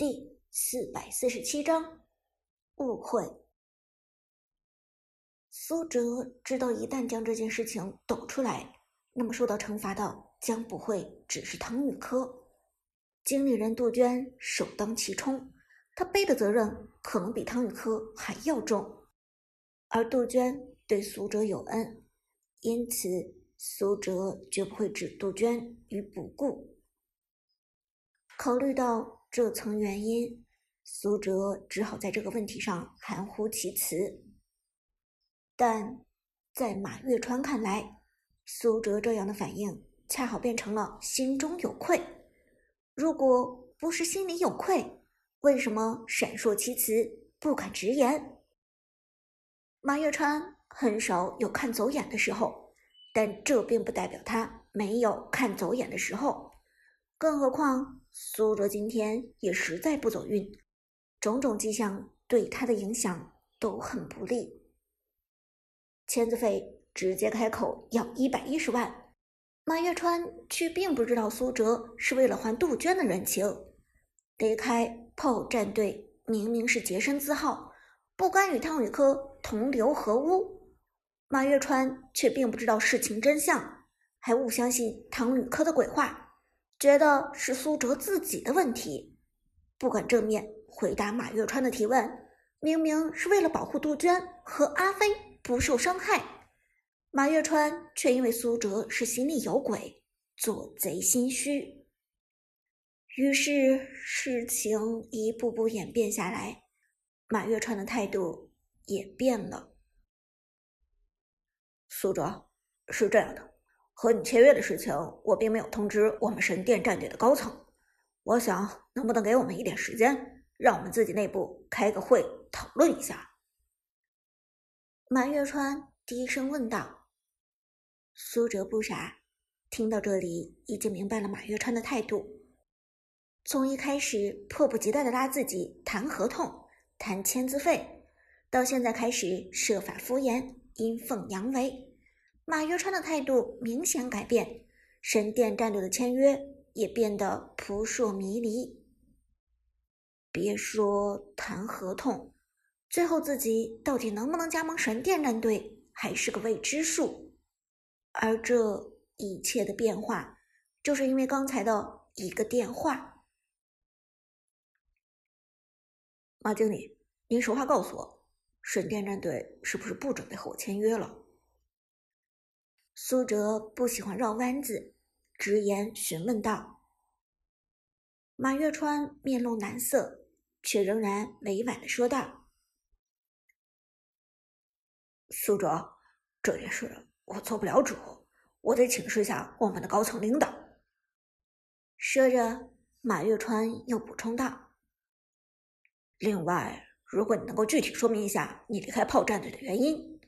第四百四十七章误会。苏哲知道，一旦将这件事情抖出来，那么受到惩罚的将不会只是唐雨科，经理人杜鹃首当其冲，他背的责任可能比唐雨科还要重。而杜鹃对苏哲有恩，因此苏哲绝不会置杜鹃于不顾。考虑到这层原因，苏哲只好在这个问题上含糊其辞。但在马月川看来，苏哲这样的反应恰好变成了心中有愧。如果不是心里有愧，为什么闪烁其词，不敢直言？马月川很少有看走眼的时候，但这并不代表他没有看走眼的时候。更何况苏哲今天也实在不走运，种种迹象对他的影响都很不利。签字费直接开口要一百一十万，马月川却并不知道苏哲是为了还杜鹃的人情，离开炮战队明明是洁身自好，不甘与汤宇科同流合污。马月川却并不知道事情真相，还误相信汤宇科的鬼话，觉得是苏哲自己的问题，不敢正面回答马月川的提问，明明是为了保护杜鹃和阿飞。不受伤害，马月川却因为苏哲是心里有鬼，做贼心虚。于是事情一步步演变下来，马月川的态度也变了。苏哲，是这样的，和你签约的事情，我并没有通知我们神殿战队的高层。我想，能不能给我们一点时间，让我们自己内部开个会讨论一下？马月川低声问道：“苏哲不傻，听到这里已经明白了马月川的态度。从一开始迫不及待的拉自己谈合同、谈签字费，到现在开始设法敷衍、阴奉阳违，马月川的态度明显改变，神殿战队的签约也变得扑朔迷离。别说谈合同。”最后自己到底能不能加盟神殿战队，还是个未知数。而这一切的变化，就是因为刚才的一个电话。马经理，您实话告诉我，神殿战队是不是不准备和我签约了？苏哲不喜欢绕弯子，直言询问道。马月川面露难色，却仍然委婉的说道。苏哲，这件事我做不了主，我得请示下我们的高层领导。说着，马月川又补充道：“另外，如果你能够具体说明一下你离开炮战队的原因，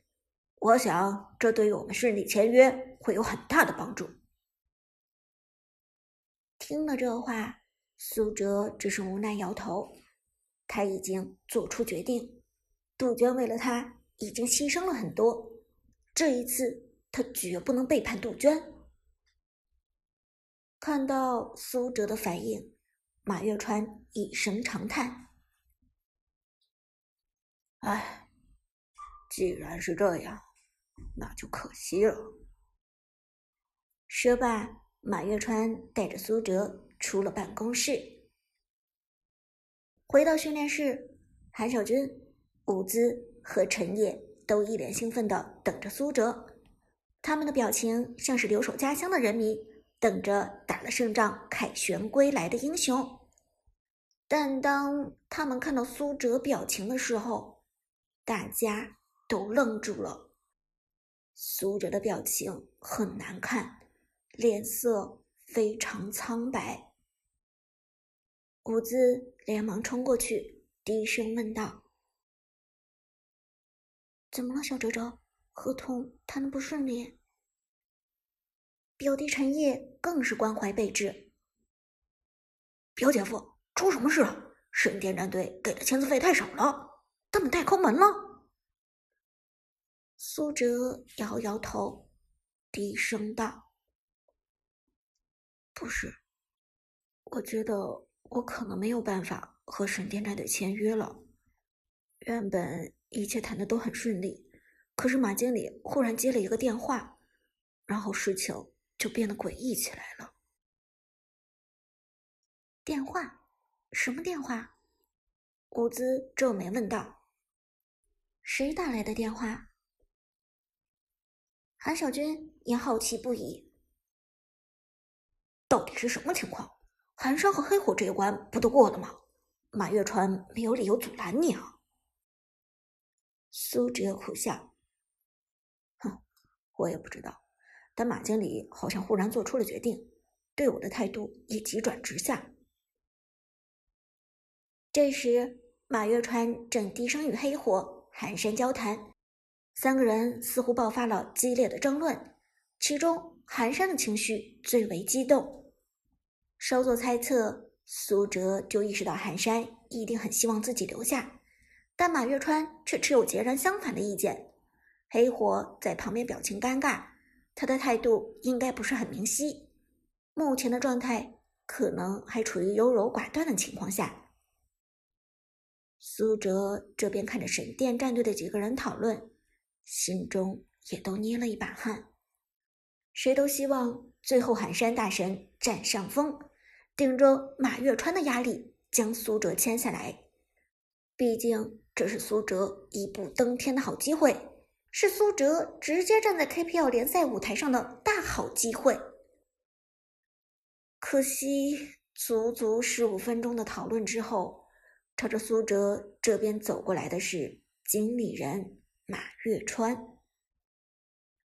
我想这对于我们顺利签约会有很大的帮助。”听了这话，苏哲只是无奈摇头。他已经做出决定，杜鹃为了他。已经牺牲了很多，这一次他绝不能背叛杜鹃。看到苏哲的反应，马月川一声长叹：“哎，既然是这样，那就可惜了。”说罢，马月川带着苏哲出了办公室，回到训练室，韩小军、伍兹。和陈烨都一脸兴奋地等着苏哲，他们的表情像是留守家乡的人民等着打了胜仗凯旋归来的英雄。但当他们看到苏哲表情的时候，大家都愣住了。苏哲的表情很难看，脸色非常苍白。伍兹连忙冲过去，低声问道。怎么了，小哲哲？合同谈的不顺利。表弟陈烨更是关怀备至。表姐夫，出什么事了？神殿战队给的签字费太少了，他们太抠门了。苏哲摇摇头，低声道：“不是，我觉得我可能没有办法和神殿战队签约了。原本一切谈的都很顺利，可是马经理忽然接了一个电话，然后事情就变得诡异起来了。电话？什么电话？伍兹皱眉问道。谁打来的电话？韩小军也好奇不已。到底是什么情况？寒山和黑火这一关不都过了吗？马月川没有理由阻拦你啊！苏哲苦笑：“哼，我也不知道。但马经理好像忽然做出了决定，对我的态度也急转直下。”这时，马月川正低声与黑火、寒山交谈，三个人似乎爆发了激烈的争论，其中寒山的情绪最为激动。稍作猜测，苏哲就意识到寒山一定很希望自己留下。但马月川却持有截然相反的意见。黑火在旁边表情尴尬，他的态度应该不是很明晰。目前的状态可能还处于优柔寡断的情况下。苏哲这边看着神殿战队的几个人讨论，心中也都捏了一把汗。谁都希望最后寒山大神占上风，顶着马月川的压力将苏哲签下来。毕竟。这是苏哲一步登天的好机会，是苏哲直接站在 KPL 联赛舞台上的大好机会。可惜，足足十五分钟的讨论之后，朝着苏哲这边走过来的是经理人马月川。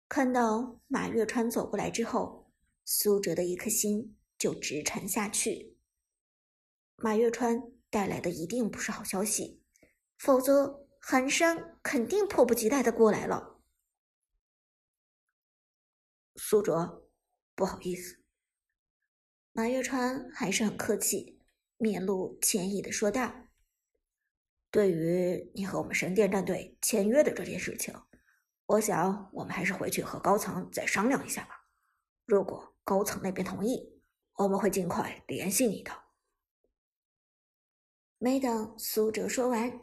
看到马月川走过来之后，苏哲的一颗心就直沉下去。马月川带来的一定不是好消息。否则，寒山肯定迫不及待的过来了。苏哲，不好意思。马月川还是很客气，面露歉意的说道：“对于你和我们神殿战队签约的这件事情，我想我们还是回去和高层再商量一下吧。如果高层那边同意，我们会尽快联系你的。”没等苏哲说完。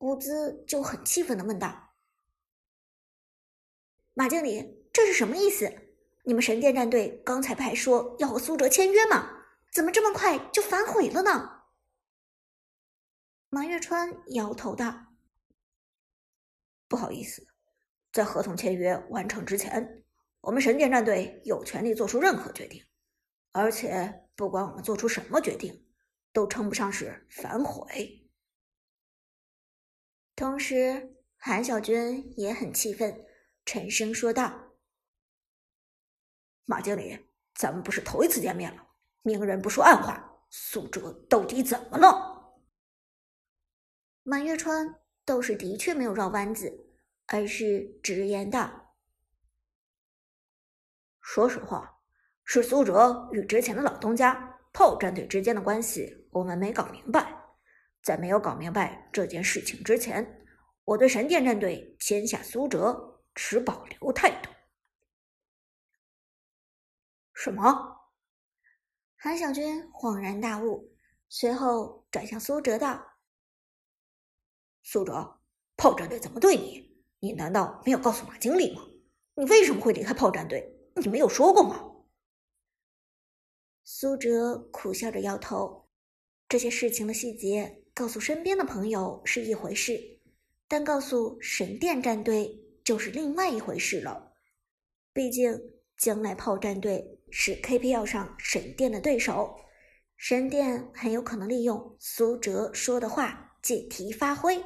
伍兹就很气愤的问道：“马经理，这是什么意思？你们神殿战队刚才不还说要和苏哲签约吗？怎么这么快就反悔了呢？”马月川摇头道：“不好意思，在合同签约完成之前，我们神殿战队有权利做出任何决定，而且不管我们做出什么决定，都称不上是反悔。”同时，韩小军也很气愤，沉声说道：“马经理，咱们不是头一次见面了，明人不说暗话，苏哲到底怎么了？”满月川倒是的确没有绕弯子，而是直言道：“说实话，是苏哲与之前的老东家炮战队之间的关系，我们没搞明白。”在没有搞明白这件事情之前，我对神殿战队签下苏哲持保留态度。什么？韩小军恍然大悟，随后转向苏哲道：“苏哲，炮战队怎么对你？你难道没有告诉马经理吗？你为什么会离开炮战队？你没有说过吗？”苏哲苦笑着摇头，这些事情的细节。告诉身边的朋友是一回事，但告诉神殿战队就是另外一回事了。毕竟将来炮战队是 KPL 上神殿的对手，神殿很有可能利用苏哲说的话借题发挥。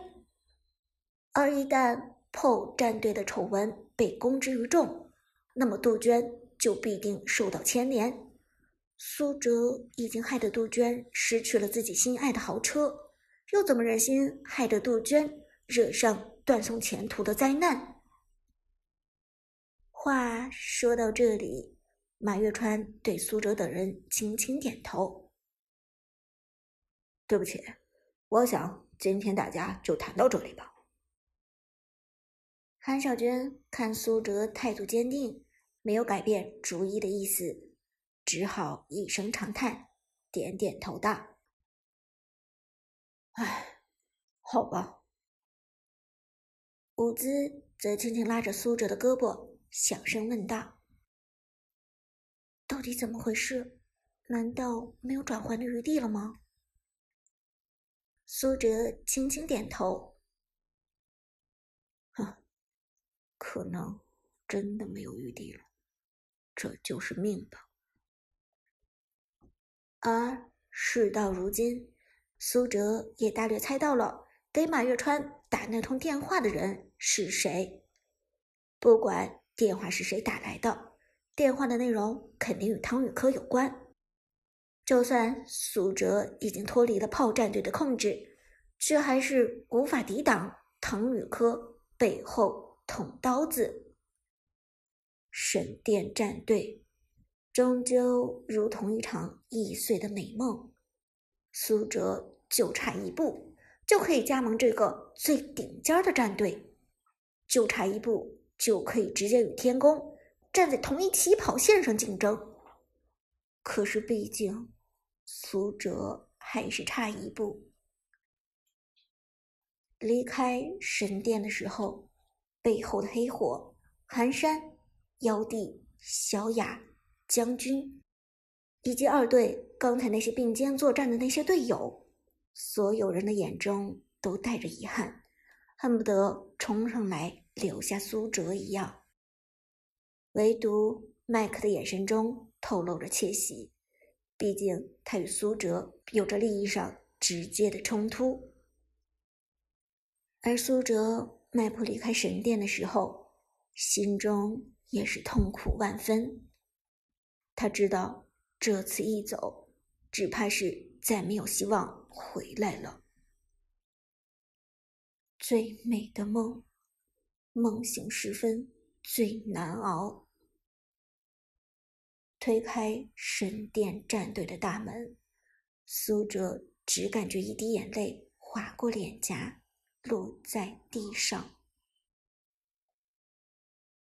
而一旦 PO 战队的丑闻被公之于众，那么杜鹃就必定受到牵连。苏哲已经害得杜鹃失去了自己心爱的豪车。又怎么忍心害得杜鹃惹上断送前途的灾难？话说到这里，马月川对苏哲等人轻轻点头。对不起，我想今天大家就谈到这里吧。韩小娟看苏哲态度坚定，没有改变主意的意思，只好一声长叹，点点头道。唉，好吧。伍兹则轻轻拉着苏哲的胳膊，小声问道：“到底怎么回事？难道没有转圜的余地了吗？”苏哲轻轻点头：“哼，可能真的没有余地了，这就是命吧。”而事到如今，苏哲也大略猜到了给马月川打那通电话的人是谁。不管电话是谁打来的，电话的内容肯定与汤宇科有关。就算苏哲已经脱离了炮战队的控制，却还是无法抵挡唐宇科背后捅刀子。神殿战队。终究如同一场易碎的美梦，苏哲就差一步就可以加盟这个最顶尖的战队，就差一步就可以直接与天宫站在同一起跑线上竞争。可是毕竟，苏哲还是差一步。离开神殿的时候，背后的黑火、寒山、妖帝、小雅。将军，以及二队刚才那些并肩作战的那些队友，所有人的眼中都带着遗憾，恨不得冲上来留下苏哲一样。唯独麦克的眼神中透露着窃喜，毕竟他与苏哲有着利益上直接的冲突。而苏哲迈步离开神殿的时候，心中也是痛苦万分。他知道这次一走，只怕是再没有希望回来了。最美的梦，梦醒时分最难熬。推开神殿战队的大门，苏哲只感觉一滴眼泪划过脸颊，落在地上。